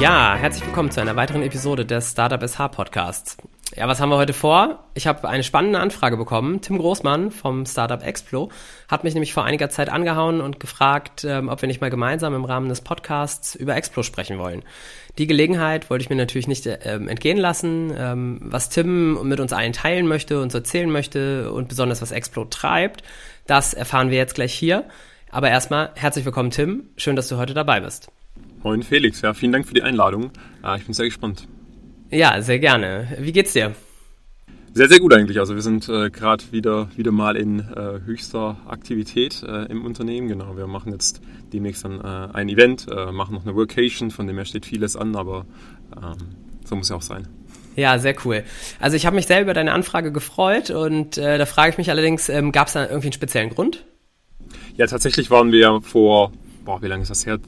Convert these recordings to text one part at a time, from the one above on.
Ja, herzlich willkommen zu einer weiteren Episode des Startup SH Podcasts. Ja, was haben wir heute vor? Ich habe eine spannende Anfrage bekommen. Tim Großmann vom Startup Explo hat mich nämlich vor einiger Zeit angehauen und gefragt, ähm, ob wir nicht mal gemeinsam im Rahmen des Podcasts über Explo sprechen wollen. Die Gelegenheit wollte ich mir natürlich nicht ähm, entgehen lassen. Ähm, was Tim mit uns allen teilen möchte, uns erzählen möchte und besonders was Explo treibt, das erfahren wir jetzt gleich hier. Aber erstmal herzlich willkommen, Tim. Schön, dass du heute dabei bist. Moin Felix, ja, vielen Dank für die Einladung. Äh, ich bin sehr gespannt. Ja, sehr gerne. Wie geht's dir? Sehr, sehr gut eigentlich. Also wir sind äh, gerade wieder, wieder mal in äh, höchster Aktivität äh, im Unternehmen. Genau, wir machen jetzt demnächst dann äh, ein Event, äh, machen noch eine Workation, von dem her steht vieles an, aber ähm, so muss ja auch sein. Ja, sehr cool. Also ich habe mich sehr über deine Anfrage gefreut und da frage ich mich allerdings, ähm, gab es da irgendwie einen speziellen Grund? Ja, tatsächlich waren wir vor, boah, wie lange ist das her?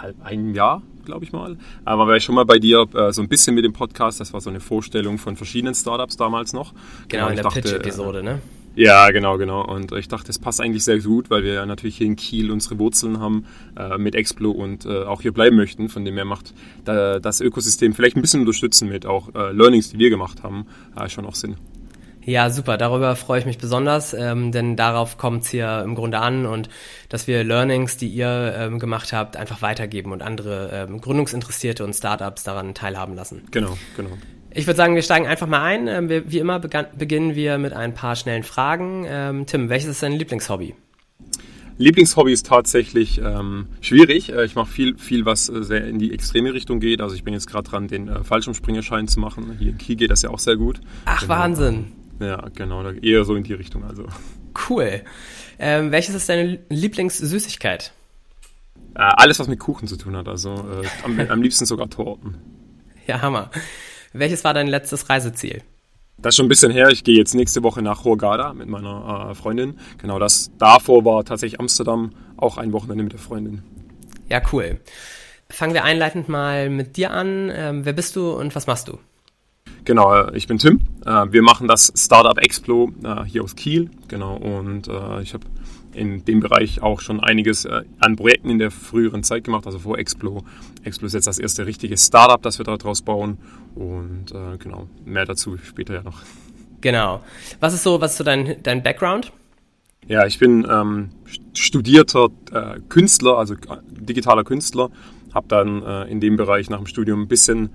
Halb einem Jahr, glaube ich mal. Aber war ich schon mal bei dir äh, so ein bisschen mit dem Podcast. Das war so eine Vorstellung von verschiedenen Startups damals noch. Genau, in der Pitch-Episode, äh, ne? Ja, genau, genau. Und ich dachte, es passt eigentlich sehr gut, weil wir ja natürlich hier in Kiel unsere Wurzeln haben äh, mit Explo und äh, auch hier bleiben möchten. Von dem her macht da, das Ökosystem vielleicht ein bisschen unterstützen mit auch äh, Learnings, die wir gemacht haben, äh, schon auch Sinn. Ja, super. Darüber freue ich mich besonders, ähm, denn darauf kommt es hier im Grunde an und dass wir Learnings, die ihr ähm, gemacht habt, einfach weitergeben und andere ähm, Gründungsinteressierte und Startups daran teilhaben lassen. Genau, genau. Ich würde sagen, wir steigen einfach mal ein. Ähm, wir, wie immer beginnen wir mit ein paar schnellen Fragen. Ähm, Tim, welches ist dein Lieblingshobby? Lieblingshobby ist tatsächlich ähm, schwierig. Äh, ich mache viel, viel, was äh, sehr in die extreme Richtung geht. Also ich bin jetzt gerade dran, den äh, Fallschirmspringerschein zu machen. Hier in Kiel geht das ja auch sehr gut. Ach, genau. Wahnsinn. Ja, genau, eher so in die Richtung also. Cool. Ähm, welches ist deine Lieblingssüßigkeit? Äh, alles, was mit Kuchen zu tun hat, also äh, am, am liebsten sogar Torten. Ja, Hammer. Welches war dein letztes Reiseziel? Das ist schon ein bisschen her. Ich gehe jetzt nächste Woche nach Hurghada mit meiner äh, Freundin. Genau das davor war tatsächlich Amsterdam, auch ein Wochenende mit der Freundin. Ja, cool. Fangen wir einleitend mal mit dir an. Ähm, wer bist du und was machst du? Genau, äh, ich bin Tim. Äh, wir machen das Startup Explo äh, hier aus Kiel. Genau, und ich habe in dem Bereich auch schon einiges an Projekten in der früheren Zeit gemacht, also vor Explo. Explo ist jetzt das erste richtige Startup, das wir daraus bauen. Und genau, mehr dazu später ja noch. Genau. Was ist so, was ist so dein, dein Background? Ja, ich bin ähm, studierter äh, Künstler, also digitaler Künstler. Habe dann äh, in dem Bereich nach dem Studium ein bisschen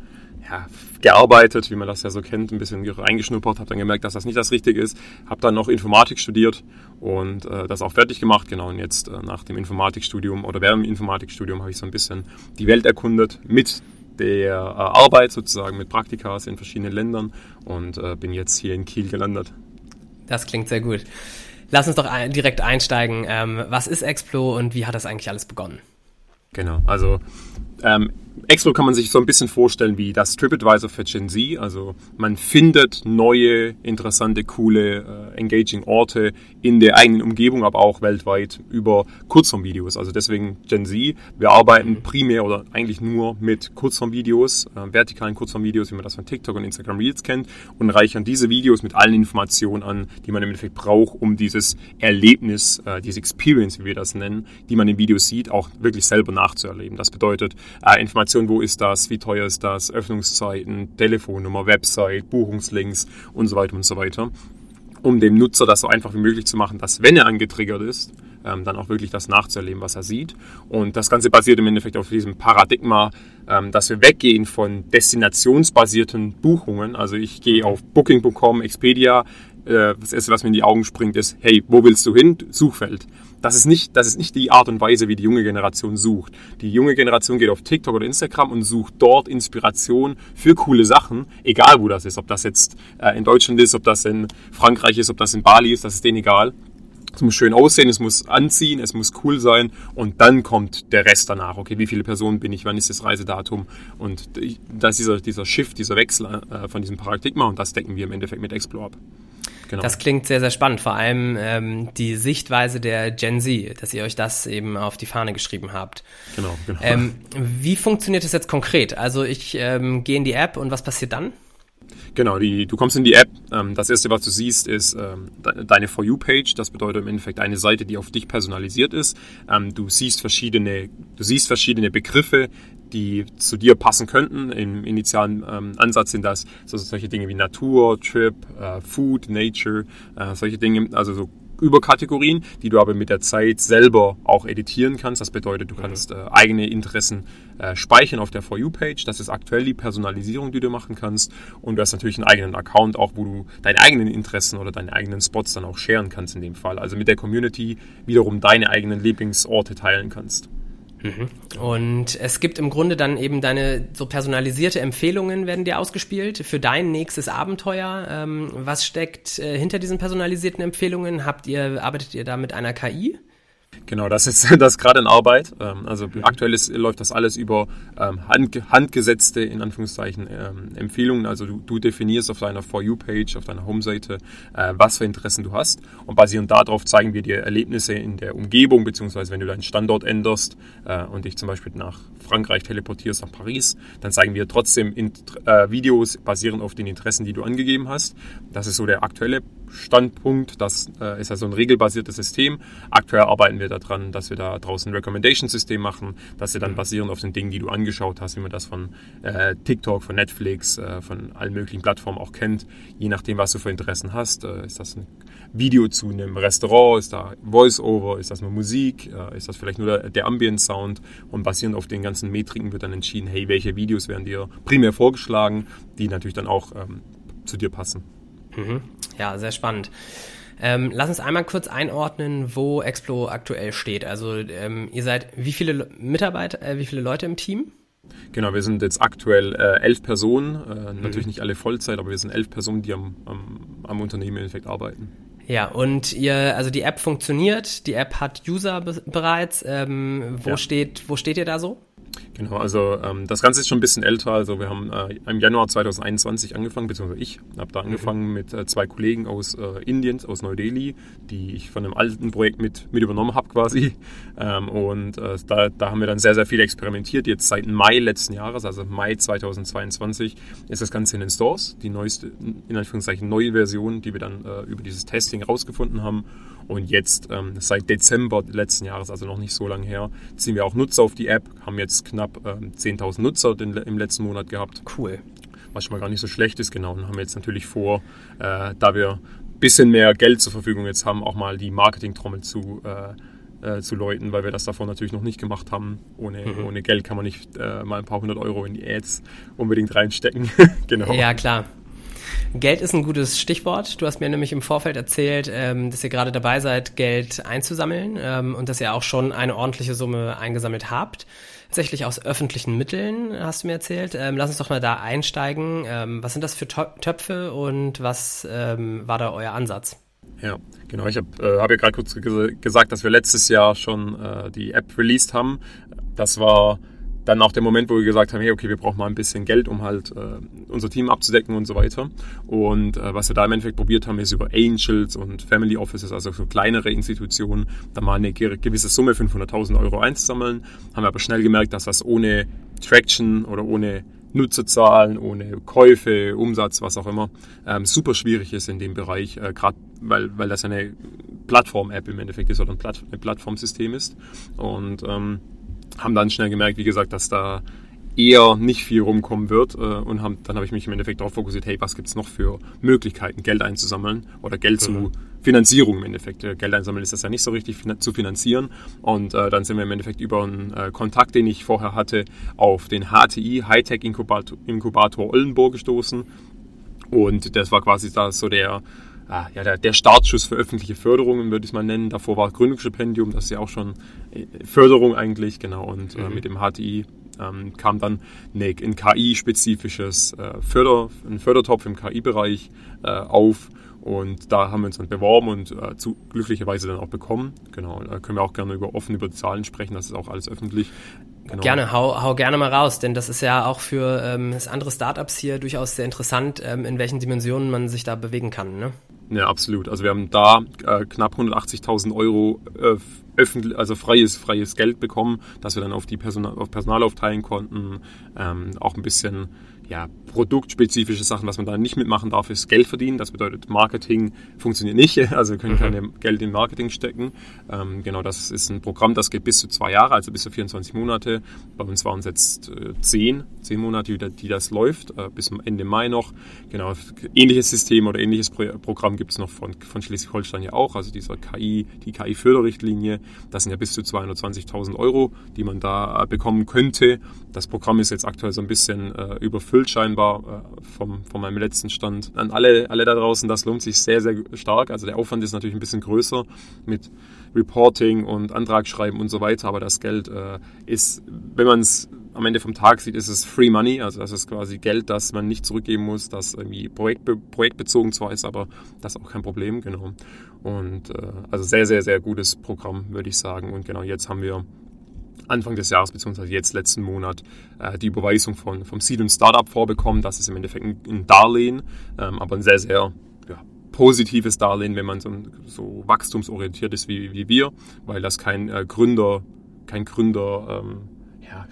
ja, gearbeitet, wie man das ja so kennt, ein bisschen reingeschnuppert, habe dann gemerkt, dass das nicht das Richtige ist, habe dann noch Informatik studiert und äh, das auch fertig gemacht, genau, und jetzt äh, nach dem Informatikstudium oder während dem Informatikstudium habe ich so ein bisschen die Welt erkundet mit der äh, Arbeit sozusagen, mit Praktikas in verschiedenen Ländern und äh, bin jetzt hier in Kiel gelandet. Das klingt sehr gut. Lass uns doch ein, direkt einsteigen. Ähm, was ist Explo und wie hat das eigentlich alles begonnen? Genau, also ähm, Expo kann man sich so ein bisschen vorstellen wie das TripAdvisor für Gen Z. Also man findet neue, interessante, coole, äh, engaging Orte in der eigenen Umgebung, aber auch weltweit über Kurzformvideos. Also deswegen Gen Z. Wir arbeiten primär oder eigentlich nur mit Kurzformvideos, äh, vertikalen Kurzformvideos, wie man das von TikTok und Instagram Reels kennt, und reichern diese Videos mit allen Informationen an, die man im Endeffekt braucht, um dieses Erlebnis, äh, diese Experience, wie wir das nennen, die man in Videos sieht, auch wirklich selber nachzuerleben. Das bedeutet äh, Informationen Informationen, wo ist das, wie teuer ist das, Öffnungszeiten, Telefonnummer, Website, Buchungslinks und so weiter und so weiter. Um dem Nutzer das so einfach wie möglich zu machen, dass wenn er angetriggert ist, ähm, dann auch wirklich das nachzuerleben, was er sieht. Und das Ganze basiert im Endeffekt auf diesem Paradigma, ähm, dass wir weggehen von destinationsbasierten Buchungen. Also ich gehe auf Booking.com, Expedia, äh, das erste, was mir in die Augen springt, ist, hey, wo willst du hin? Suchfeld. Das ist, nicht, das ist nicht die Art und Weise, wie die junge Generation sucht. Die junge Generation geht auf TikTok oder Instagram und sucht dort Inspiration für coole Sachen, egal wo das ist. Ob das jetzt äh, in Deutschland ist, ob das in Frankreich ist, ob das in Bali ist, das ist denen egal. Es muss schön aussehen, es muss anziehen, es muss cool sein und dann kommt der Rest danach. Okay, wie viele Personen bin ich, wann ist das Reisedatum? Und das ist dieser, dieser Shift, dieser Wechsel äh, von diesem Paradigma und das decken wir im Endeffekt mit Explore ab. Genau. Das klingt sehr, sehr spannend. Vor allem ähm, die Sichtweise der Gen Z, dass ihr euch das eben auf die Fahne geschrieben habt. Genau, genau. Ähm, wie funktioniert das jetzt konkret? Also ich ähm, gehe in die App und was passiert dann? Genau, die, du kommst in die App. Ähm, das erste, was du siehst, ist ähm, deine For You-Page. Das bedeutet im Endeffekt eine Seite, die auf dich personalisiert ist. Ähm, du siehst verschiedene, du siehst verschiedene Begriffe, die zu dir passen könnten. Im initialen ähm, Ansatz sind das so, solche Dinge wie Natur, Trip, äh, Food, Nature, äh, solche Dinge, also so Überkategorien, die du aber mit der Zeit selber auch editieren kannst. Das bedeutet, du mhm. kannst äh, eigene Interessen äh, speichern auf der For You-Page. Das ist aktuell die Personalisierung, die du machen kannst. Und du hast natürlich einen eigenen Account, auch wo du deine eigenen Interessen oder deine eigenen Spots dann auch sharen kannst in dem Fall. Also mit der Community wiederum deine eigenen Lieblingsorte teilen kannst. Mhm. Und es gibt im Grunde dann eben deine so personalisierte Empfehlungen werden dir ausgespielt für dein nächstes Abenteuer. Ähm, was steckt äh, hinter diesen personalisierten Empfehlungen? Habt ihr, arbeitet ihr da mit einer KI? Genau, das ist das gerade in Arbeit. Ähm, also aktuell ist, läuft das alles über ähm, hand, handgesetzte, in Anführungszeichen, ähm, Empfehlungen. Also du, du, definierst auf deiner For You-Page, auf deiner Home-Seite, äh, was für Interessen du hast. Und basierend darauf zeigen wir dir Erlebnisse in der Umgebung, beziehungsweise wenn du deinen Standort änderst äh, und dich zum Beispiel nach Frankreich teleportierst, nach Paris, dann zeigen wir trotzdem äh, Videos basierend auf den Interessen, die du angegeben hast. Das ist so der aktuelle Standpunkt. Das äh, ist also ein regelbasiertes System. Aktuell arbeiten wir daran, dass wir da draußen ein Recommendation-System machen, dass wir dann basierend auf den Dingen, die du angeschaut hast, wie man das von äh, TikTok, von Netflix, äh, von allen möglichen Plattformen auch kennt, je nachdem, was du für Interessen hast. Äh, ist das ein Video zu einem Restaurant? Ist da Voice-Over? Ist das nur Musik? Äh, ist das vielleicht nur der, der Ambient-Sound? Und basierend auf den ganzen Metriken wird dann entschieden, hey, welche Videos werden dir primär vorgeschlagen, die natürlich dann auch ähm, zu dir passen. Mhm. Ja, sehr spannend. Ähm, lass uns einmal kurz einordnen, wo Explo aktuell steht. Also ähm, ihr seid wie viele Mitarbeiter, äh, wie viele Leute im Team? Genau, wir sind jetzt aktuell äh, elf Personen, äh, mhm. natürlich nicht alle Vollzeit, aber wir sind elf Personen, die am, am, am Unternehmen im Endeffekt arbeiten. Ja, und ihr, also die App funktioniert, die App hat User be bereits. Ähm, wo, ja. steht, wo steht ihr da so? Genau, also ähm, das Ganze ist schon ein bisschen älter. Also wir haben äh, im Januar 2021 angefangen, beziehungsweise ich habe da angefangen mit äh, zwei Kollegen aus äh, Indien, aus Neu-Delhi, die ich von einem alten Projekt mit, mit übernommen habe quasi. Ähm, und äh, da, da haben wir dann sehr, sehr viel experimentiert. Jetzt seit Mai letzten Jahres, also Mai 2022, ist das Ganze in den Stores. Die neueste, in Anführungszeichen, neue Version, die wir dann äh, über dieses Testing rausgefunden haben. Und jetzt ähm, seit Dezember letzten Jahres, also noch nicht so lange her, ziehen wir auch Nutzer auf die App, haben jetzt knapp ähm, 10.000 Nutzer den, im letzten Monat gehabt. Cool. Was schon mal gar nicht so schlecht ist, genau. Und haben jetzt natürlich vor, äh, da wir ein bisschen mehr Geld zur Verfügung jetzt haben, auch mal die Marketing-Trommel zu, äh, äh, zu läuten, weil wir das davor natürlich noch nicht gemacht haben. Ohne, mhm. ohne Geld kann man nicht äh, mal ein paar hundert Euro in die Ads unbedingt reinstecken. genau. Ja, klar. Geld ist ein gutes Stichwort. Du hast mir nämlich im Vorfeld erzählt, ähm, dass ihr gerade dabei seid, Geld einzusammeln ähm, und dass ihr auch schon eine ordentliche Summe eingesammelt habt. Tatsächlich aus öffentlichen Mitteln, hast du mir erzählt. Ähm, lass uns doch mal da einsteigen. Ähm, was sind das für Töpfe und was ähm, war da euer Ansatz? Ja, genau. Ich habe äh, hab ja gerade kurz gesagt, dass wir letztes Jahr schon äh, die App released haben. Das war dann auch der Moment, wo wir gesagt haben, hey, okay, wir brauchen mal ein bisschen Geld, um halt äh, unser Team abzudecken und so weiter. Und äh, was wir da im Endeffekt probiert haben, ist über Angels und Family Offices, also so kleinere Institutionen, da mal eine gewisse Summe, 500.000 Euro einzusammeln. Haben aber schnell gemerkt, dass das ohne Traction oder ohne Nutzerzahlen, ohne Käufe, Umsatz, was auch immer, ähm, super schwierig ist in dem Bereich, äh, gerade weil, weil das eine Plattform-App im Endeffekt ist oder ein, Platt ein Plattformsystem ist. Und ähm, haben dann schnell gemerkt, wie gesagt, dass da eher nicht viel rumkommen wird äh, und haben, dann habe ich mich im Endeffekt darauf fokussiert, hey, was gibt es noch für Möglichkeiten, Geld einzusammeln oder Geld mhm. zu Finanzierung im Endeffekt. Äh, Geld einsammeln ist das ja nicht so richtig zu finanzieren und äh, dann sind wir im Endeffekt über einen äh, Kontakt, den ich vorher hatte, auf den HTI, Hightech Inkubator, Inkubator Oldenburg gestoßen und das war quasi da so der ah, ja, der, der Startschuss für öffentliche Förderungen, würde ich es mal nennen. Davor war Gründungsstipendium, das ist ja auch schon äh, Förderung eigentlich, genau. Und äh, mhm. äh, mit dem HTI ähm, kam dann eine, ein KI-spezifisches äh, Förder, ein Fördertopf im KI-Bereich äh, auf. Und da haben wir uns dann beworben und äh, zu, glücklicherweise dann auch bekommen. Genau, da können wir auch gerne über, offen über Zahlen sprechen, das ist auch alles öffentlich. Genau. Gerne, hau, hau gerne mal raus, denn das ist ja auch für ähm, andere Startups hier durchaus sehr interessant, ähm, in welchen Dimensionen man sich da bewegen kann. Ne? Ja, absolut. Also wir haben da äh, knapp 180.000 Euro äh, öffentlich, also freies, freies Geld bekommen, das wir dann auf die Personal, auf Personal aufteilen konnten, ähm, auch ein bisschen ja, produktspezifische Sachen, was man da nicht mitmachen darf, ist Geld verdienen. Das bedeutet, Marketing funktioniert nicht. Also wir können mhm. keine Geld in Marketing stecken. Ähm, genau, das ist ein Programm, das geht bis zu zwei Jahre, also bis zu 24 Monate. Bei uns waren es jetzt äh, zehn, zehn Monate, die, die das läuft, äh, bis Ende Mai noch. Genau, ähnliches System oder ähnliches Pro Programm gibt es noch von, von Schleswig-Holstein ja auch. Also dieser KI, die KI-Förderrichtlinie, das sind ja bis zu 220.000 Euro, die man da äh, bekommen könnte. Das Programm ist jetzt aktuell so ein bisschen äh, überfüllt scheinbar äh, vom, von meinem letzten Stand. An alle, alle da draußen, das lohnt sich sehr, sehr stark. Also der Aufwand ist natürlich ein bisschen größer mit Reporting und Antragsschreiben und so weiter, aber das Geld äh, ist, wenn man es am Ende vom Tag sieht, ist es Free Money, also das ist quasi Geld, das man nicht zurückgeben muss, das irgendwie projektbe projektbezogen zwar ist, aber das ist auch kein Problem, genau. Und äh, also sehr, sehr, sehr gutes Programm, würde ich sagen. Und genau, jetzt haben wir Anfang des Jahres, beziehungsweise jetzt letzten Monat, äh, die Überweisung von, vom Seed und Startup vorbekommen. Das ist im Endeffekt ein, ein Darlehen, ähm, aber ein sehr, sehr ja, positives Darlehen, wenn man so, so wachstumsorientiert ist wie, wie wir, weil das kein äh, Gründer, kein Gründer ähm,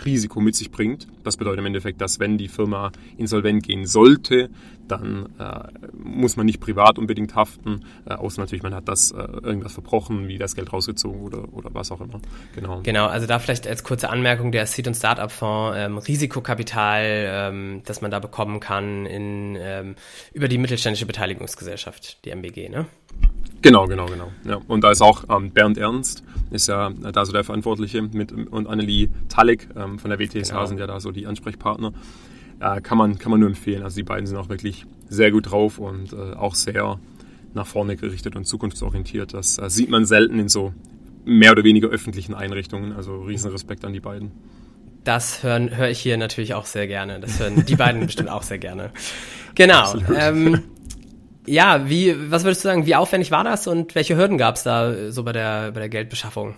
Risiko mit sich bringt. Das bedeutet im Endeffekt, dass wenn die Firma insolvent gehen sollte, dann äh, muss man nicht privat unbedingt haften, äh, außer natürlich, man hat das äh, irgendwas verbrochen, wie das Geld rausgezogen oder, oder was auch immer. Genau. Genau, also da vielleicht als kurze Anmerkung, der Seed- und Startup-Fonds, ähm, Risikokapital, ähm, das man da bekommen kann in, ähm, über die mittelständische Beteiligungsgesellschaft, die MBG, ne? Genau, genau, genau. Ja. Und da ist auch ähm, Bernd Ernst, ist ja da so der Verantwortliche mit, und Annelie Talek ähm, von der WTSH genau. sind ja da so die Ansprechpartner. Äh, kann, man, kann man nur empfehlen. Also die beiden sind auch wirklich sehr gut drauf und äh, auch sehr nach vorne gerichtet und zukunftsorientiert. Das äh, sieht man selten in so mehr oder weniger öffentlichen Einrichtungen. Also riesen Respekt an die beiden. Das höre ich hier natürlich auch sehr gerne. Das hören die beiden bestimmt auch sehr gerne. Genau. Ja, wie, was würdest du sagen, wie aufwendig war das und welche Hürden gab es da so bei der, bei der Geldbeschaffung?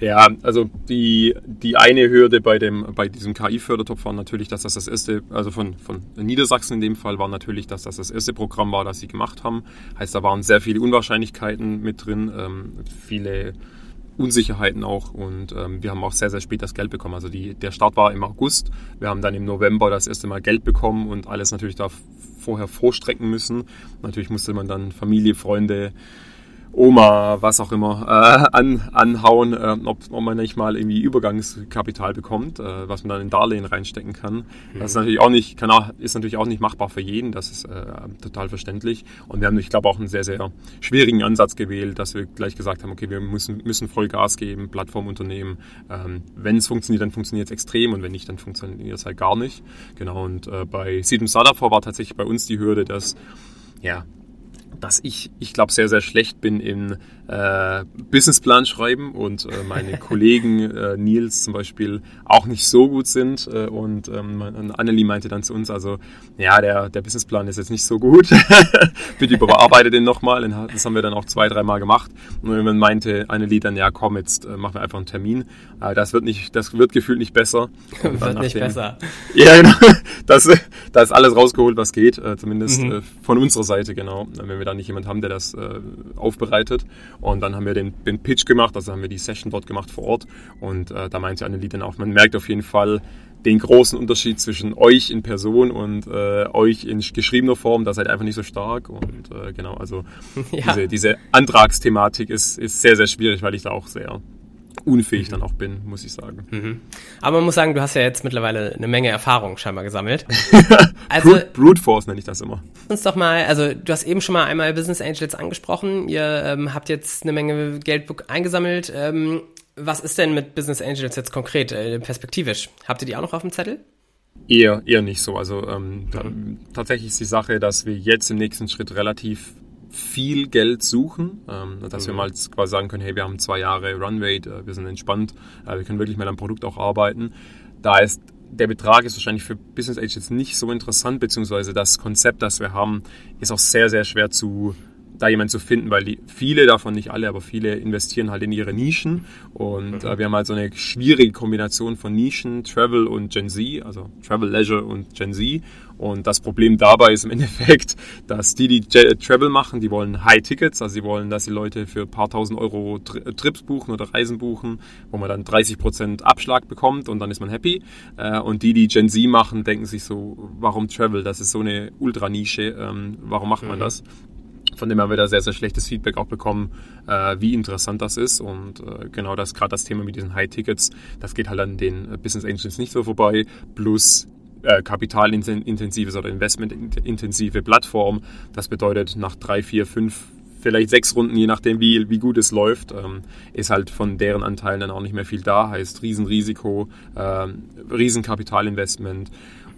Ja, also die, die eine Hürde bei, dem, bei diesem KI-Fördertopf war natürlich, dass das das erste, also von, von Niedersachsen in dem Fall, war natürlich, dass das das erste Programm war, das sie gemacht haben. Heißt, da waren sehr viele Unwahrscheinlichkeiten mit drin, ähm, viele Unsicherheiten auch und ähm, wir haben auch sehr, sehr spät das Geld bekommen. Also die, der Start war im August, wir haben dann im November das erste Mal Geld bekommen und alles natürlich da vorher vorstrecken müssen. Natürlich musste man dann Familie, Freunde, Oma, was auch immer, äh, an, anhauen, äh, ob, ob, man nicht mal irgendwie Übergangskapital bekommt, äh, was man dann in Darlehen reinstecken kann. Mhm. Das ist natürlich auch nicht, kann auch, ist natürlich auch nicht machbar für jeden, das ist äh, total verständlich. Und wir haben, ich glaube, auch einen sehr, sehr schwierigen Ansatz gewählt, dass wir gleich gesagt haben, okay, wir müssen, müssen voll Gas geben, Plattformunternehmen. Ähm, wenn es funktioniert, dann funktioniert es extrem und wenn nicht, dann funktioniert es halt gar nicht. Genau, und äh, bei Seed Startup war tatsächlich bei uns die Hürde, dass ja, dass ich, ich glaube, sehr, sehr schlecht bin in äh, Businessplan schreiben und äh, meine Kollegen äh, Nils zum Beispiel auch nicht so gut sind. Äh, und ähm, Annelie meinte dann zu uns, also ja, der, der Businessplan ist jetzt nicht so gut. Bitte überarbeite den nochmal. Das haben wir dann auch zwei, dreimal gemacht. Und irgendwann meinte Annelie dann, ja komm, jetzt äh, machen wir einfach einen Termin. Äh, das wird nicht, das wird gefühlt nicht besser. Wird nicht dem, besser. Ja, genau. Das, da ist alles rausgeholt, was geht, zumindest mhm. von unserer Seite, genau. Wenn wir da nicht jemand haben, der das äh, aufbereitet. Und dann haben wir den, den, Pitch gemacht, also haben wir die Session dort gemacht vor Ort. Und äh, da meinte Annelie dann auch, man merkt auf jeden Fall den großen Unterschied zwischen euch in Person und äh, euch in geschriebener Form. Da seid ihr einfach nicht so stark. Und äh, genau, also ja. diese, diese Antragsthematik ist, ist sehr, sehr schwierig, weil ich da auch sehr unfähig mhm. dann auch bin, muss ich sagen. Mhm. Aber man muss sagen, du hast ja jetzt mittlerweile eine Menge Erfahrung scheinbar gesammelt. also, Brute, Brute Force nenne ich das immer. Uns doch mal, also du hast eben schon mal einmal Business Angels angesprochen. Ihr ähm, habt jetzt eine Menge Geld eingesammelt. Ähm, was ist denn mit Business Angels jetzt konkret, äh, perspektivisch? Habt ihr die auch noch auf dem Zettel? Eher, eher nicht so. Also ähm, mhm. tatsächlich ist die Sache, dass wir jetzt im nächsten Schritt relativ viel Geld suchen, ähm, dass mhm. wir mal quasi sagen können, hey, wir haben zwei Jahre Runrate, äh, wir sind entspannt, äh, wir können wirklich mal am Produkt auch arbeiten. Da ist der Betrag ist wahrscheinlich für Business Age jetzt nicht so interessant, beziehungsweise das Konzept, das wir haben, ist auch sehr, sehr schwer zu da jemanden zu finden, weil die, viele davon, nicht alle, aber viele investieren halt in ihre Nischen und mhm. äh, wir haben halt so eine schwierige Kombination von Nischen, Travel und Gen Z, also Travel, Leisure und Gen Z und das Problem dabei ist im Endeffekt, dass die, die Travel machen, die wollen High Tickets, also sie wollen, dass die Leute für ein paar tausend Euro Trips buchen oder Reisen buchen, wo man dann 30% Abschlag bekommt und dann ist man happy. Äh, und die, die Gen Z machen, denken sich so, warum Travel? Das ist so eine Ultranische, ähm, warum macht man mhm. das? Von dem haben wir da sehr, sehr schlechtes Feedback auch bekommen, äh, wie interessant das ist. Und äh, genau das, gerade das Thema mit diesen High-Tickets, das geht halt an den Business Angels nicht so vorbei. Plus äh, kapitalintensives oder investmentintensive Plattform. Das bedeutet, nach drei, vier, fünf, vielleicht sechs Runden, je nachdem, wie, wie gut es läuft, ähm, ist halt von deren Anteilen dann auch nicht mehr viel da. Heißt Riesenrisiko, ähm, Riesenkapitalinvestment.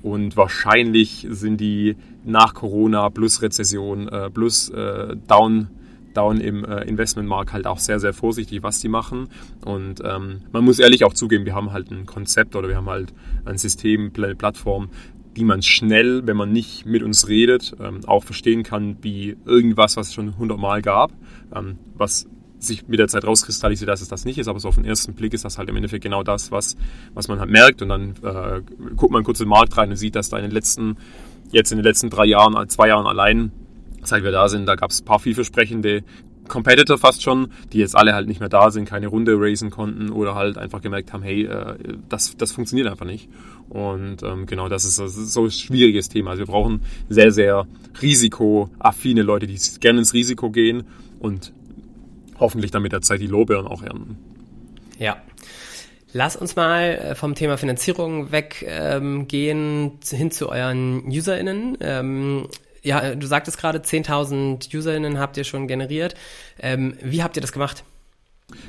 Und wahrscheinlich sind die nach Corona plus Rezession äh, plus äh, Down Down im äh, Investmentmarkt halt auch sehr, sehr vorsichtig, was die machen. Und ähm, man muss ehrlich auch zugeben, wir haben halt ein Konzept oder wir haben halt ein System, eine Plattform, die man schnell, wenn man nicht mit uns redet, ähm, auch verstehen kann, wie irgendwas, was es schon hundertmal gab, ähm, was sich mit der Zeit rauskristallisiert, dass es das nicht ist, aber so auf den ersten Blick ist das halt im Endeffekt genau das, was, was man halt merkt und dann äh, guckt man kurz in den Markt rein und sieht, dass da in den letzten, jetzt in den letzten drei Jahren, zwei Jahren allein seit wir da sind, da gab es ein paar vielversprechende Competitor fast schon, die jetzt alle halt nicht mehr da sind, keine Runde racen konnten oder halt einfach gemerkt haben, hey, äh, das, das funktioniert einfach nicht. Und ähm, genau, das ist, das ist so ein schwieriges Thema. Also wir brauchen sehr, sehr risikoaffine Leute, die gerne ins Risiko gehen und hoffentlich dann mit der Zeit die Lorbeeren auch ernten. Ja. Lass uns mal äh, vom Thema Finanzierung weggehen ähm, hin zu euren UserInnen. Ähm, ja, du sagtest gerade, 10.000 UserInnen habt ihr schon generiert. Ähm, wie habt ihr das gemacht?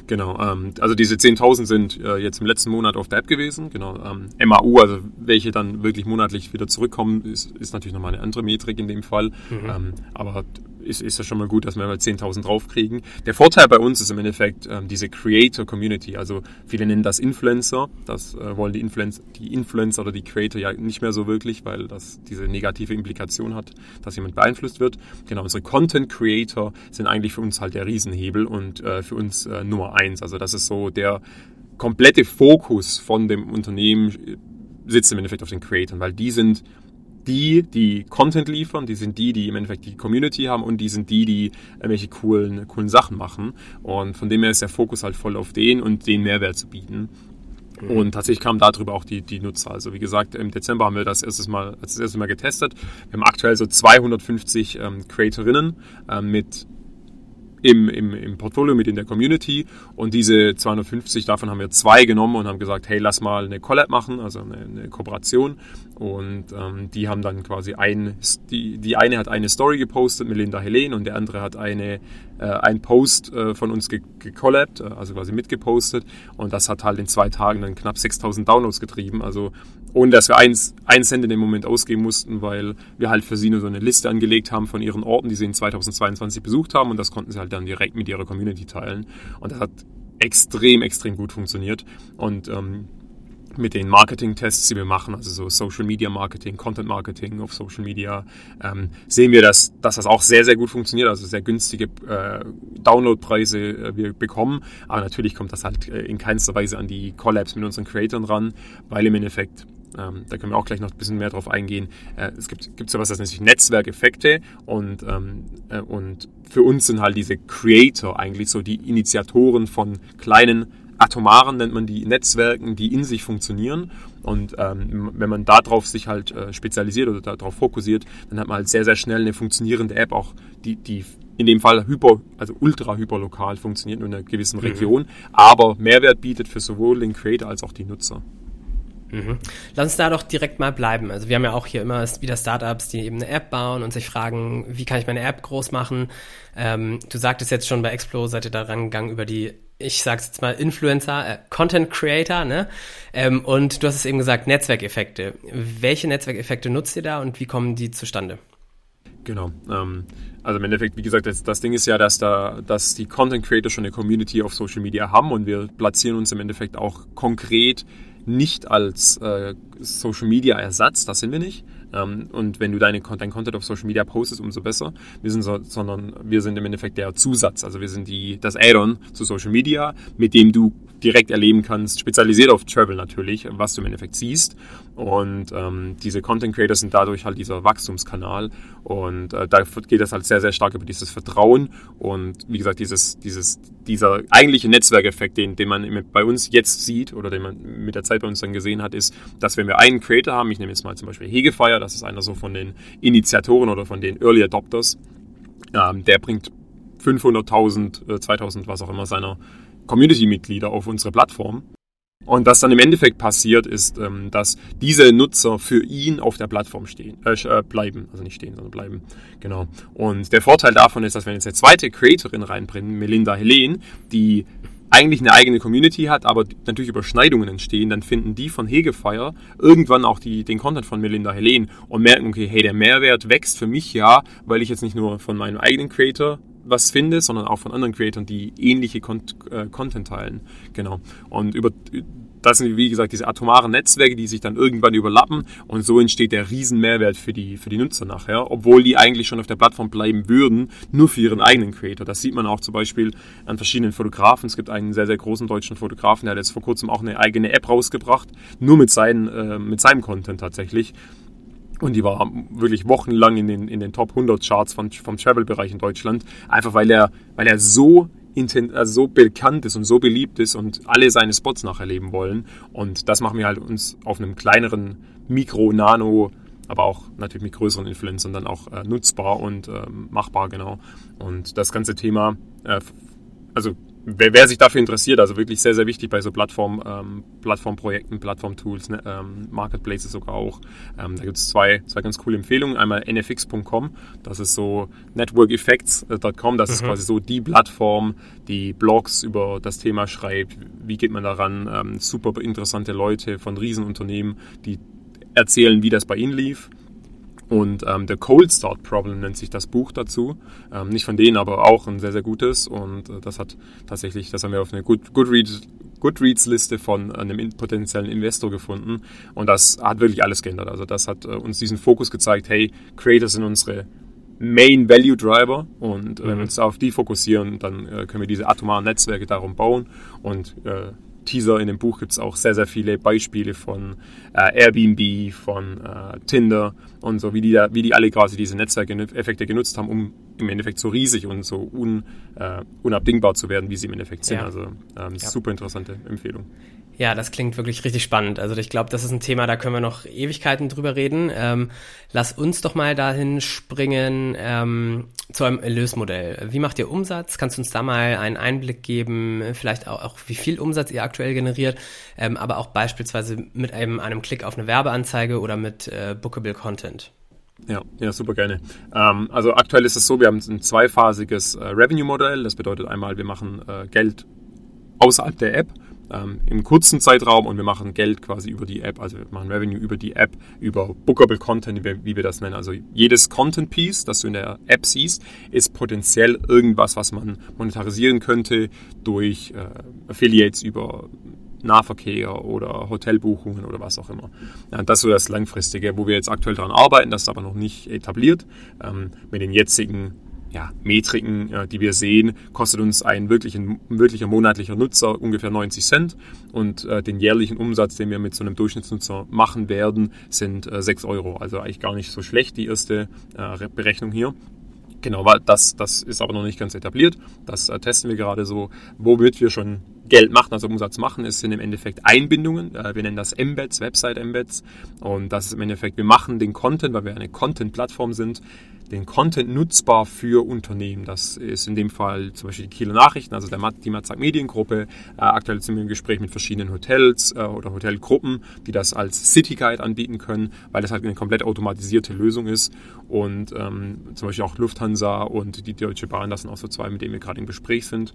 Genau, ähm, also diese 10.000 sind äh, jetzt im letzten Monat auf der App gewesen. Genau, ähm, MAU, also welche dann wirklich monatlich wieder zurückkommen, ist, ist natürlich nochmal eine andere Metrik in dem Fall. Mhm. Ähm, aber ist, ist ja schon mal gut, dass wir mal 10.000 draufkriegen. Der Vorteil bei uns ist im Endeffekt ähm, diese Creator-Community. Also viele nennen das Influencer. Das äh, wollen die, Influencer, die Influencer oder die Creator ja nicht mehr so wirklich, weil das diese negative Implikation hat, dass jemand beeinflusst wird. Genau, unsere Content-Creator sind eigentlich für uns halt der Riesenhebel und äh, für uns äh, Nummer eins. Also das ist so der komplette Fokus von dem Unternehmen äh, sitzt im Endeffekt auf den Creatoren, weil die sind die, die Content liefern, die sind die, die im Endeffekt die Community haben und die sind die, die irgendwelche coolen, coolen Sachen machen. Und von dem her ist der Fokus halt voll auf den und den Mehrwert zu bieten. Mhm. Und tatsächlich kamen darüber auch die, die Nutzer. Also wie gesagt, im Dezember haben wir das erstes Mal, das erste Mal getestet. Wir haben aktuell so 250 ähm, Creatorinnen ähm, mit im, im, im Portfolio mit in der Community. Und diese 250, davon haben wir zwei genommen und haben gesagt, hey, lass mal eine Collab machen, also eine, eine Kooperation. Und ähm, die haben dann quasi ein, die, die eine hat eine Story gepostet, Melinda Helen und der andere hat eine, äh, einen Post äh, von uns ge gecollabt, äh, also quasi mitgepostet. Und das hat halt in zwei Tagen dann knapp 6000 Downloads getrieben, also ohne dass wir eins, ein Cent in dem Moment ausgeben mussten, weil wir halt für sie nur so eine Liste angelegt haben von ihren Orten, die sie in 2022 besucht haben und das konnten sie halt dann direkt mit ihrer Community teilen. Und das hat extrem, extrem gut funktioniert. Und ähm, mit den Marketing-Tests, die wir machen, also so Social Media Marketing, Content Marketing auf Social Media, ähm, sehen wir, dass, dass das auch sehr, sehr gut funktioniert, also sehr günstige äh, Downloadpreise äh, wir bekommen. Aber natürlich kommt das halt äh, in keinster Weise an die Collabs mit unseren Creatoren ran, weil im Endeffekt ähm, da können wir auch gleich noch ein bisschen mehr drauf eingehen. Äh, es gibt, gibt sowas, das nennt sich Netzwerkeffekte und, ähm, äh, und für uns sind halt diese Creator eigentlich so die Initiatoren von kleinen atomaren nennt man die Netzwerken, die in sich funktionieren. Und ähm, wenn man darauf sich halt äh, spezialisiert oder darauf fokussiert, dann hat man halt sehr, sehr schnell eine funktionierende App, auch die, die in dem Fall hyper, also ultra hyperlokal funktioniert in einer gewissen mhm. Region, mhm. aber Mehrwert bietet für sowohl den Creator als auch die Nutzer. Mhm. Lass uns da doch direkt mal bleiben. Also wir haben ja auch hier immer wieder Startups, die eben eine App bauen und sich fragen, wie kann ich meine App groß machen? Ähm, du sagtest jetzt schon bei Explo, seid ihr da rangegangen über die, ich sag's jetzt mal, Influencer, äh, Content Creator, ne? Ähm, und du hast es eben gesagt, Netzwerkeffekte. Welche Netzwerkeffekte nutzt ihr da und wie kommen die zustande? Genau. Ähm, also im Endeffekt, wie gesagt, das, das, Ding ist ja, dass da, dass die Content Creator schon eine Community auf Social Media haben und wir platzieren uns im Endeffekt auch konkret nicht als äh, Social Media Ersatz, das sind wir nicht, und wenn du deine, dein Content auf Social Media postest, umso besser. Wir sind so, sondern wir sind im Endeffekt der Zusatz. Also wir sind die, das Add-on zu Social Media, mit dem du direkt erleben kannst, spezialisiert auf Travel natürlich, was du im Endeffekt siehst. Und ähm, diese Content Creators sind dadurch halt dieser Wachstumskanal. Und äh, da geht es halt sehr, sehr stark über dieses Vertrauen und wie gesagt, dieses, dieses, dieser eigentliche Netzwerkeffekt, den, den man bei uns jetzt sieht oder den man mit der Zeit bei uns dann gesehen hat, ist, dass wenn wir einen Creator haben, ich nehme jetzt mal zum Beispiel Hegefeuer, das ist einer so von den Initiatoren oder von den Early Adopters, ähm, der bringt 500.000, äh, 2000, was auch immer seiner Community-Mitglieder auf unsere Plattform. Und was dann im Endeffekt passiert, ist, ähm, dass diese Nutzer für ihn auf der Plattform stehen, äh, äh, bleiben. Also nicht stehen, sondern bleiben. Genau. Und der Vorteil davon ist, dass wenn jetzt eine zweite Creatorin reinbringen, Melinda Helen, die eigentlich eine eigene Community hat, aber natürlich Überschneidungen entstehen, dann finden die von Hegefire irgendwann auch die, den Content von Melinda Helen und merken, okay, hey, der Mehrwert wächst für mich ja, weil ich jetzt nicht nur von meinem eigenen Creator was finde, sondern auch von anderen Creatoren, die ähnliche Con äh, Content teilen. Genau. Und über das sind, wie gesagt, diese atomaren Netzwerke, die sich dann irgendwann überlappen und so entsteht der riesen Mehrwert für die, für die Nutzer nachher, obwohl die eigentlich schon auf der Plattform bleiben würden, nur für ihren eigenen Creator. Das sieht man auch zum Beispiel an verschiedenen Fotografen. Es gibt einen sehr, sehr großen deutschen Fotografen, der hat jetzt vor kurzem auch eine eigene App rausgebracht, nur mit, seinen, äh, mit seinem Content tatsächlich. Und die war wirklich wochenlang in den, in den Top 100 Charts vom, vom Travel-Bereich in Deutschland. Einfach weil er, weil er so, also so bekannt ist und so beliebt ist und alle seine Spots nacherleben wollen. Und das machen wir halt uns auf einem kleineren Mikro, Nano, aber auch natürlich mit größeren Influencern dann auch äh, nutzbar und äh, machbar, genau. Und das ganze Thema, äh, also wer, wer, sich dafür interessiert, also wirklich sehr, sehr wichtig bei so Plattform, ähm, Plattformprojekten, Plattformtools, ne, ähm, Marketplaces sogar auch. Ähm, da gibt es zwei, zwei ganz coole Empfehlungen. Einmal nfx.com, das ist so networkeffects.com, das mhm. ist quasi so die Plattform, die Blogs über das Thema schreibt. Wie geht man daran? Ähm, super interessante Leute von Riesenunternehmen, die erzählen, wie das bei ihnen lief. Und ähm, The Cold Start Problem nennt sich das Buch dazu. Ähm, nicht von denen, aber auch ein sehr, sehr gutes. Und äh, das hat tatsächlich, das haben wir auf eine Good, Goodreads, Goodreads-Liste von einem potenziellen Investor gefunden. Und das hat wirklich alles geändert. Also das hat äh, uns diesen Fokus gezeigt, hey, Creators sind unsere Main Value Driver und äh, wenn wir mhm. uns auf die fokussieren, dann äh, können wir diese atomaren Netzwerke darum bauen und äh, Teaser in dem Buch gibt es auch sehr, sehr viele Beispiele von äh, Airbnb, von äh, Tinder und so, wie die, da, wie die alle quasi diese Netzwerkeffekte genutzt haben, um im Endeffekt so riesig und so un, äh, unabdingbar zu werden, wie sie im Endeffekt sind. Ja. Also ähm, ja. super interessante Empfehlung. Ja, das klingt wirklich richtig spannend. Also ich glaube, das ist ein Thema, da können wir noch Ewigkeiten drüber reden. Ähm, lass uns doch mal dahin springen ähm, zu einem Erlösmodell. Wie macht ihr Umsatz? Kannst du uns da mal einen Einblick geben? Vielleicht auch, auch wie viel Umsatz ihr aktuell generiert, ähm, aber auch beispielsweise mit einem, einem Klick auf eine Werbeanzeige oder mit äh, Bookable Content. Ja, ja, super gerne. Ähm, also aktuell ist es so, wir haben ein zweiphasiges äh, Revenue-Modell. Das bedeutet einmal, wir machen äh, Geld außerhalb der App ähm, im kurzen Zeitraum und wir machen Geld quasi über die App, also wir machen Revenue über die App, über Bookable Content, wie, wir das nennen. Also jedes Content Piece, das du in der App siehst, ist potenziell irgendwas, was man monetarisieren könnte durch äh, Affiliates über Nahverkehr oder Hotelbuchungen oder was auch immer. Ja, das ist so das Langfristige, wo wir jetzt aktuell daran arbeiten, das ist aber noch nicht etabliert. Ähm, mit den jetzigen ja, Metriken, äh, die wir sehen, kostet uns ein, wirklich, ein wirklicher monatlicher Nutzer ungefähr 90 Cent und äh, den jährlichen Umsatz, den wir mit so einem Durchschnittsnutzer machen werden, sind äh, 6 Euro. Also eigentlich gar nicht so schlecht, die erste äh, Berechnung hier. Genau, das, das ist aber noch nicht ganz etabliert. Das äh, testen wir gerade so. Womit wir schon Geld machen, also Umsatz machen, ist sind im Endeffekt Einbindungen. Äh, wir nennen das Embeds, Website-Embeds. Und das ist im Endeffekt, wir machen den Content, weil wir eine Content-Plattform sind, den Content nutzbar für Unternehmen. Das ist in dem Fall zum Beispiel die Kieler Nachrichten, also der, die Matzak Mediengruppe. Äh, aktuell sind wir im Gespräch mit verschiedenen Hotels äh, oder Hotelgruppen, die das als City Guide anbieten können, weil das halt eine komplett automatisierte Lösung ist. Und ähm, zum Beispiel auch Lufthansa und die Deutsche Bahn, das sind auch so zwei, mit denen wir gerade im Gespräch sind,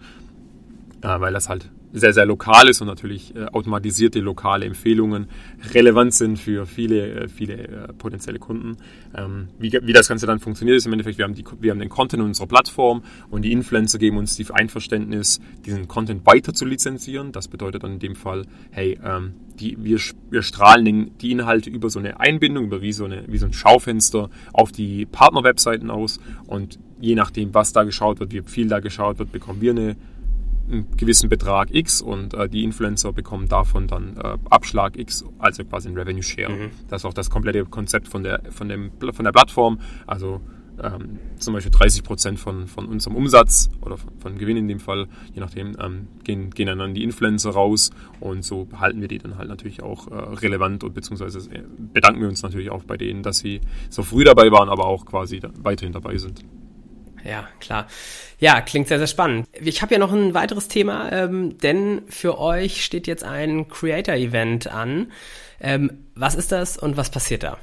weil das halt sehr, sehr lokal ist und natürlich äh, automatisierte lokale Empfehlungen relevant sind für viele, äh, viele äh, potenzielle Kunden. Ähm, wie, wie das Ganze dann funktioniert, ist im Endeffekt, wir haben, die, wir haben den Content in unserer Plattform und die Influencer geben uns die Einverständnis, diesen Content weiter zu lizenzieren. Das bedeutet dann in dem Fall, hey, ähm, die, wir, wir strahlen die Inhalte über so eine Einbindung, über wie so, eine, wie so ein Schaufenster auf die Partnerwebseiten aus und je nachdem, was da geschaut wird, wie viel da geschaut wird, bekommen wir eine einen gewissen Betrag X und äh, die Influencer bekommen davon dann äh, Abschlag X, also quasi ein Revenue Share. Mhm. Das ist auch das komplette Konzept von der, von dem, von der Plattform. Also ähm, zum Beispiel 30 Prozent von, von unserem Umsatz oder von, von, Gewinn in dem Fall, je nachdem, ähm, gehen, gehen dann an die Influencer raus und so behalten wir die dann halt natürlich auch äh, relevant und beziehungsweise äh, bedanken wir uns natürlich auch bei denen, dass sie so früh dabei waren, aber auch quasi weiterhin dabei sind. Ja, klar. Ja, klingt sehr, sehr spannend. Ich habe ja noch ein weiteres Thema, ähm, denn für euch steht jetzt ein Creator-Event an. Ähm, was ist das und was passiert da?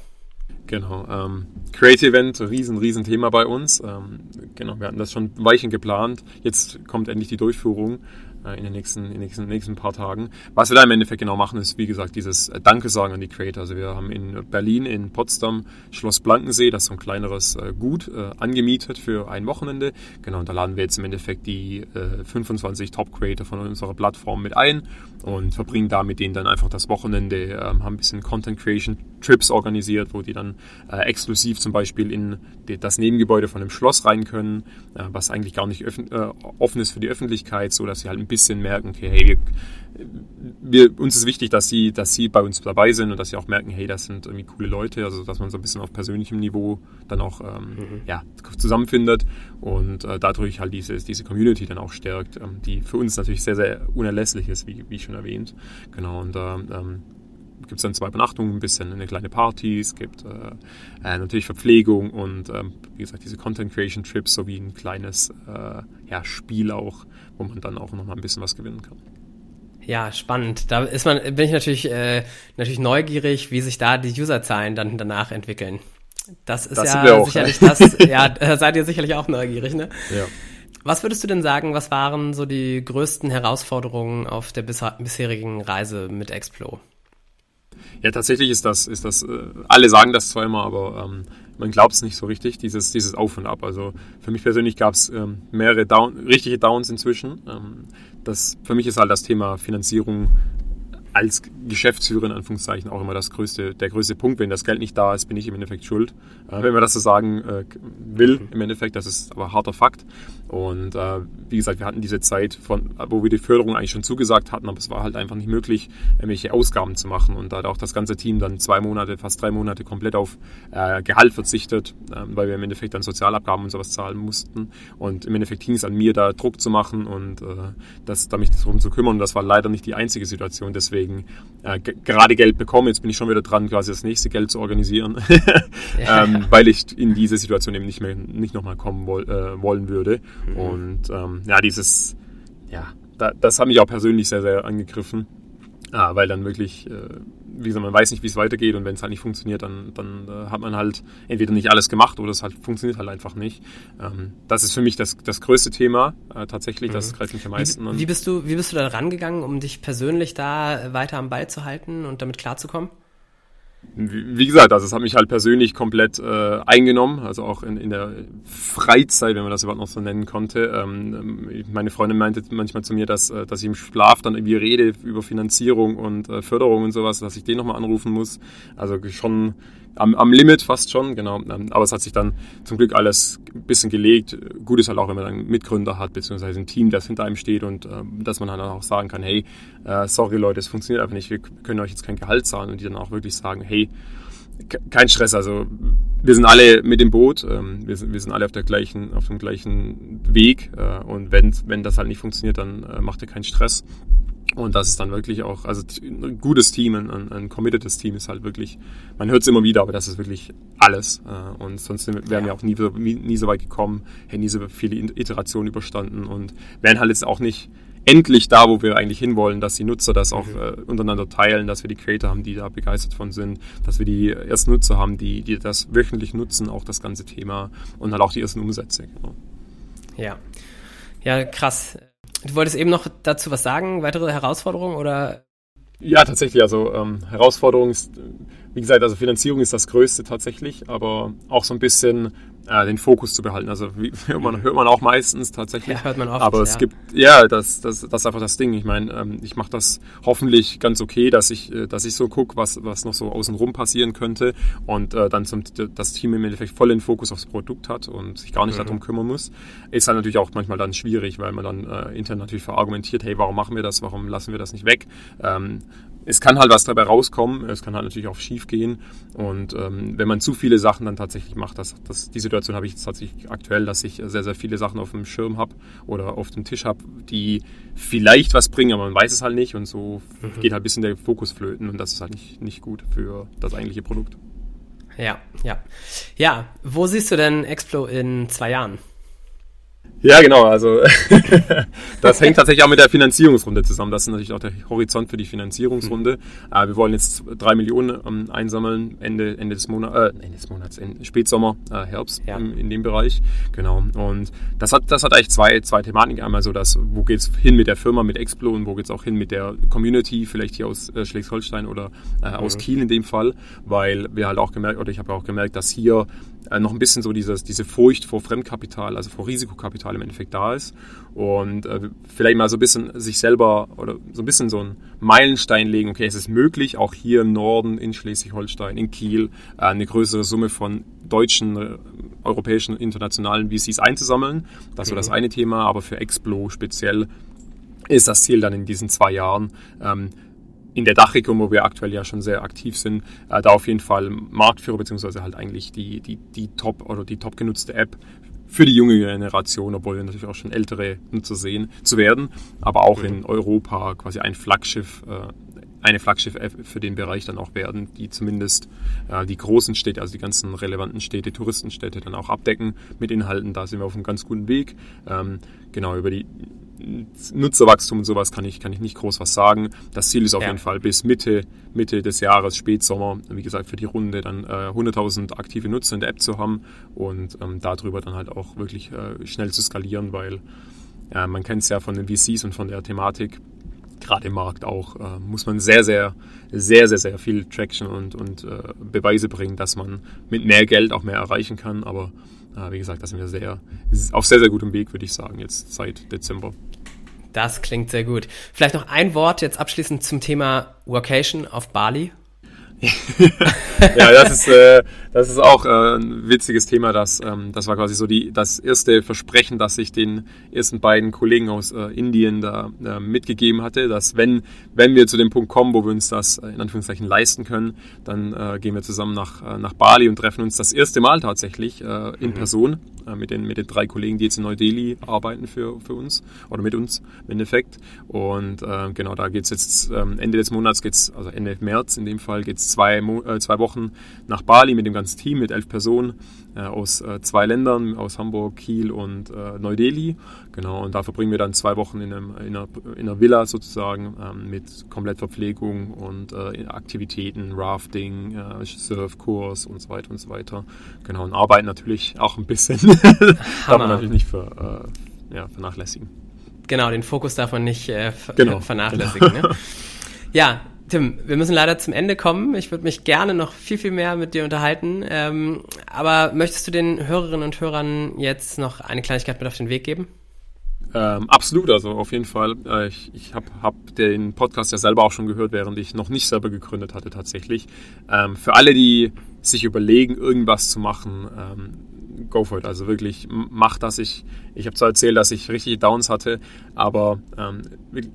Genau, ähm, Creative Event, riesen, riesen Thema bei uns. Ähm, genau, wir hatten das schon Weichen geplant. Jetzt kommt endlich die Durchführung. Äh, in den nächsten, in den nächsten, nächsten paar Tagen. Was wir da im Endeffekt genau machen, ist, wie gesagt, dieses äh, Danke sagen an die Creator. Also wir haben in Berlin, in Potsdam Schloss Blankensee, das ist so ein kleineres äh, Gut, angemietet für ein Wochenende. Genau, und da laden wir jetzt im Endeffekt die 25 Top-Creator von unserer Plattform mit ein und verbringen da mit denen dann einfach das Wochenende, ähm, haben ein bisschen Content Creation Trips organisiert, wo die dann exklusiv zum Beispiel in das Nebengebäude von einem Schloss rein können, was eigentlich gar nicht offen ist für die Öffentlichkeit, so dass sie halt ein bisschen merken, okay, hey, wir, wir, uns ist wichtig, dass sie, dass sie bei uns dabei sind und dass sie auch merken, hey, das sind irgendwie coole Leute, also dass man so ein bisschen auf persönlichem Niveau dann auch ähm, mhm. ja, zusammenfindet und äh, dadurch halt diese, diese Community dann auch stärkt, ähm, die für uns natürlich sehr, sehr unerlässlich ist, wie, wie schon erwähnt. Genau, und ähm, gibt es dann zwei Übernachtungen, ein bisschen eine kleine Party, es gibt äh, äh, natürlich Verpflegung und ähm, wie gesagt diese Content Creation Trips sowie ein kleines äh, ja, Spiel auch, wo man dann auch nochmal ein bisschen was gewinnen kann. Ja, spannend. Da ist man, bin ich natürlich, äh, natürlich neugierig, wie sich da die Userzahlen dann danach entwickeln. Das ist das ja sicherlich das, ja, seid ihr sicherlich auch neugierig, ne? Ja. Was würdest du denn sagen, was waren so die größten Herausforderungen auf der bisherigen Reise mit Explo? Ja, tatsächlich ist das, ist das, äh, alle sagen das zwar immer, aber ähm, man glaubt es nicht so richtig, dieses, dieses Auf und Ab. Also für mich persönlich gab es ähm, mehrere Down, richtige Downs inzwischen. Ähm, das, für mich ist halt das Thema Finanzierung als Geschäftsführer in Anführungszeichen auch immer das größte, der größte Punkt. Wenn das Geld nicht da ist, bin ich im Endeffekt schuld. Äh, wenn man das so sagen äh, will, im Endeffekt, das ist aber harter Fakt. Und äh, wie gesagt, wir hatten diese Zeit, von, wo wir die Förderung eigentlich schon zugesagt hatten, aber es war halt einfach nicht möglich, irgendwelche Ausgaben zu machen. Und da hat auch das ganze Team dann zwei Monate, fast drei Monate komplett auf äh, Gehalt verzichtet, äh, weil wir im Endeffekt dann Sozialabgaben und sowas zahlen mussten. Und im Endeffekt hing es an mir, da Druck zu machen und äh, das, da mich darum zu kümmern. Und das war leider nicht die einzige Situation. Deswegen äh, gerade Geld bekommen. Jetzt bin ich schon wieder dran, quasi das nächste Geld zu organisieren, ähm, weil ich in diese Situation eben nicht mehr nicht nochmal kommen woll, äh, wollen würde. Mhm. Und ähm, ja, dieses, ja, da, das hat mich auch persönlich sehr, sehr angegriffen. Ah, weil dann wirklich, äh, wie gesagt, man weiß nicht, wie es weitergeht und wenn es halt nicht funktioniert, dann, dann äh, hat man halt entweder nicht alles gemacht oder es halt funktioniert halt einfach nicht. Ähm, das ist für mich das, das größte Thema äh, tatsächlich, mhm. das greift mich am meisten wie. Wie bist du, wie bist du da rangegangen, um dich persönlich da weiter am Ball zu halten und damit klarzukommen? Wie gesagt, also es hat mich halt persönlich komplett äh, eingenommen, also auch in, in der Freizeit, wenn man das überhaupt noch so nennen konnte. Ähm, meine Freundin meinte manchmal zu mir, dass, äh, dass ich im Schlaf dann irgendwie rede über Finanzierung und äh, Förderung und sowas, dass ich den nochmal anrufen muss. Also schon am, am Limit fast schon, genau. Ähm, aber es hat sich dann zum Glück alles ein bisschen gelegt. Gut ist halt auch, wenn man dann Mitgründer hat, beziehungsweise ein Team, das hinter einem steht und äh, dass man dann auch sagen kann, hey, äh, sorry Leute, es funktioniert einfach nicht, wir können euch jetzt kein Gehalt zahlen und die dann auch wirklich sagen, hey, kein Stress, also wir sind alle mit dem Boot, ähm, wir, sind, wir sind alle auf, der gleichen, auf dem gleichen Weg äh, und wenn, wenn das halt nicht funktioniert, dann äh, macht ihr keinen Stress. Und das ist dann wirklich auch, also ein gutes Team, ein, ein committedes Team ist halt wirklich, man hört es immer wieder, aber das ist wirklich alles. Äh, und sonst wären ja. wir auch nie, nie so weit gekommen, hätten nie so viele Iterationen überstanden und wären halt jetzt auch nicht endlich da, wo wir eigentlich hinwollen, dass die Nutzer das auch mhm. äh, untereinander teilen, dass wir die Creator haben, die da begeistert von sind, dass wir die ersten Nutzer haben, die, die das wöchentlich nutzen, auch das ganze Thema und halt auch die ersten Umsätze. Genau. Ja. Ja, krass. du wolltest eben noch dazu was sagen, weitere Herausforderungen oder? Ja, tatsächlich. Also ähm, Herausforderung ist, wie gesagt, also Finanzierung ist das Größte tatsächlich, aber auch so ein bisschen äh, den Fokus zu behalten. Also wie, hört, man, hört man auch meistens tatsächlich. Ja, hört man oft. Aber es ja. gibt, ja, das, das, das ist einfach das Ding. Ich meine, ähm, ich mache das hoffentlich ganz okay, dass ich, äh, dass ich so gucke, was, was noch so außenrum passieren könnte und äh, dann zum, das Team im Endeffekt voll den Fokus aufs Produkt hat und sich gar nicht mhm. darum kümmern muss. Ist dann natürlich auch manchmal dann schwierig, weil man dann äh, intern natürlich verargumentiert, hey, warum machen wir das, warum lassen wir das nicht weg? Ähm, es kann halt was dabei rauskommen, es kann halt natürlich auch schief gehen. Und ähm, wenn man zu viele Sachen dann tatsächlich macht, das, das, die Situation habe ich jetzt tatsächlich aktuell, dass ich sehr, sehr viele Sachen auf dem Schirm habe oder auf dem Tisch habe, die vielleicht was bringen, aber man weiß es halt nicht. Und so mhm. geht halt ein bisschen der Fokus flöten und das ist halt nicht, nicht gut für das eigentliche Produkt. Ja, ja. Ja, wo siehst du denn Explo in zwei Jahren? Ja, genau. Also das hängt tatsächlich auch mit der Finanzierungsrunde zusammen. Das ist natürlich auch der Horizont für die Finanzierungsrunde. Mhm. Äh, wir wollen jetzt drei Millionen ähm, einsammeln Ende, Ende des Monats, äh, Ende des Monats, Ende, Spätsommer, äh, Herbst ja. in, in, dem Bereich. Genau. Und das hat, das hat eigentlich zwei, zwei Thematiken. Einmal so, dass wo geht's hin mit der Firma, mit Explo und wo geht's auch hin mit der Community, vielleicht hier aus äh, Schleswig-Holstein oder äh, aus mhm. Kiel in dem Fall, weil wir halt auch gemerkt, oder ich habe auch gemerkt, dass hier äh, noch ein bisschen so dieses, diese Furcht vor Fremdkapital, also vor Risikokapital im Endeffekt da ist. Und äh, vielleicht mal so ein bisschen sich selber oder so ein bisschen so einen Meilenstein legen, okay, es ist möglich, auch hier im Norden, in Schleswig-Holstein, in Kiel, äh, eine größere Summe von deutschen, äh, europäischen, internationalen VCs einzusammeln. Das ist so das mhm. eine Thema, aber für Explo speziell ist das Ziel dann in diesen zwei Jahren, ähm, in der Dachregion, wo wir aktuell ja schon sehr aktiv sind, äh, da auf jeden Fall Marktführer, beziehungsweise halt eigentlich die, die, die top oder die top genutzte App für die junge Generation, obwohl wir natürlich auch schon ältere Nutzer sehen, zu werden, aber auch in Europa quasi ein Flaggschiff, äh, eine Flaggschiff-App für den Bereich dann auch werden, die zumindest äh, die großen Städte, also die ganzen relevanten Städte, Touristenstädte dann auch abdecken mit Inhalten. Da sind wir auf einem ganz guten Weg. Ähm, genau, über die Nutzerwachstum und sowas kann ich, kann ich nicht groß was sagen. Das Ziel ist auf ja. jeden Fall bis Mitte, Mitte des Jahres, Spätsommer, wie gesagt, für die Runde dann äh, 100.000 aktive Nutzer in der App zu haben und ähm, darüber dann halt auch wirklich äh, schnell zu skalieren, weil äh, man kennt es ja von den VCs und von der Thematik, gerade im Markt auch, äh, muss man sehr, sehr, sehr, sehr, sehr viel Traction und, und äh, Beweise bringen, dass man mit mehr Geld auch mehr erreichen kann, aber wie gesagt, da sind wir sehr, auf sehr, sehr gutem Weg, würde ich sagen, jetzt seit Dezember. Das klingt sehr gut. Vielleicht noch ein Wort jetzt abschließend zum Thema Workation auf Bali. Ja, das ist, äh, das ist auch äh, ein witziges Thema. Das, ähm, das war quasi so die, das erste Versprechen, das ich den ersten beiden Kollegen aus äh, Indien da äh, mitgegeben hatte, dass wenn, wenn wir zu dem Punkt kommen, wo wir uns das in Anführungszeichen leisten können, dann äh, gehen wir zusammen nach, äh, nach Bali und treffen uns das erste Mal tatsächlich in mhm. Person mit, den, mit den drei Kollegen, die jetzt in Neu-Delhi arbeiten für, für uns oder mit uns im Endeffekt. Und genau, da geht es jetzt ähm, Ende des Monats, geht's, also Ende März in dem Fall, geht es zwei, äh, zwei Wochen nach Bali mit dem ganzen Team, mit elf Personen äh, aus äh, zwei Ländern, aus Hamburg, Kiel und äh, Neu-Delhi. Genau, und da verbringen wir dann zwei Wochen in, einem, in, einer, in einer Villa sozusagen ähm, mit Komplettverpflegung und äh, Aktivitäten, Rafting, äh, Surfkurs und so weiter und so weiter. Genau, und arbeiten natürlich auch ein bisschen. Darf man natürlich nicht ver, ja, vernachlässigen. Genau, den Fokus darf man nicht äh, genau, vernachlässigen. Genau. Ne? Ja, Tim, wir müssen leider zum Ende kommen. Ich würde mich gerne noch viel, viel mehr mit dir unterhalten. Ähm, aber möchtest du den Hörerinnen und Hörern jetzt noch eine Kleinigkeit mit auf den Weg geben? Ähm, absolut, also auf jeden Fall. Äh, ich ich habe hab den Podcast ja selber auch schon gehört, während ich noch nicht selber gegründet hatte tatsächlich. Ähm, für alle, die sich überlegen, irgendwas zu machen, ähm, go for it. Also wirklich, mach das. Ich, ich habe zwar erzählt, dass ich richtige Downs hatte, aber ähm,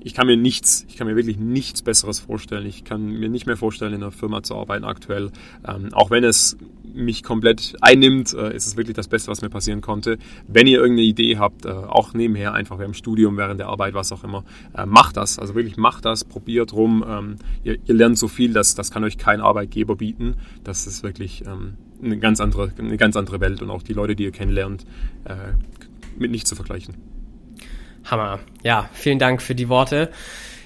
ich kann mir nichts, ich kann mir wirklich nichts Besseres vorstellen. Ich kann mir nicht mehr vorstellen, in einer Firma zu arbeiten aktuell. Ähm, auch wenn es mich komplett einnimmt, äh, ist es wirklich das Beste, was mir passieren konnte. Wenn ihr irgendeine Idee habt, äh, auch nebenher, einfach dem Studium, während der Arbeit, was auch immer, äh, macht das. Also wirklich macht das, probiert rum. Ähm, ihr, ihr, lernt so viel, dass das kann euch kein Arbeitgeber bieten. Das ist wirklich ähm, eine ganz andere, eine ganz andere Welt und auch die Leute, die ihr kennenlernt, äh, mit nichts zu vergleichen. Hammer. Ja, vielen Dank für die Worte.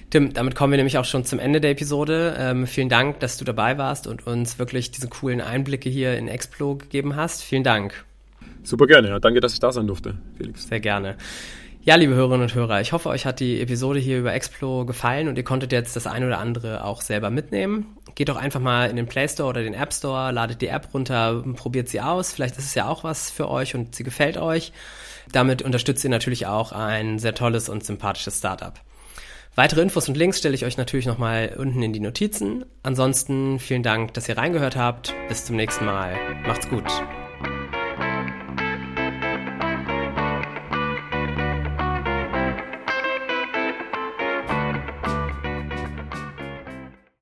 Tim, damit kommen wir nämlich auch schon zum Ende der Episode. Ähm, vielen Dank, dass du dabei warst und uns wirklich diese coolen Einblicke hier in Explo gegeben hast. Vielen Dank. Super gerne. Ja. Danke, dass ich da sein durfte, Felix. Sehr gerne. Ja, liebe Hörerinnen und Hörer, ich hoffe, euch hat die Episode hier über Explo gefallen und ihr konntet jetzt das eine oder andere auch selber mitnehmen. Geht doch einfach mal in den Play Store oder den App Store, ladet die App runter, probiert sie aus. Vielleicht ist es ja auch was für euch und sie gefällt euch. Damit unterstützt ihr natürlich auch ein sehr tolles und sympathisches Startup. Weitere Infos und Links stelle ich euch natürlich nochmal unten in die Notizen. Ansonsten vielen Dank, dass ihr reingehört habt. Bis zum nächsten Mal. Macht's gut.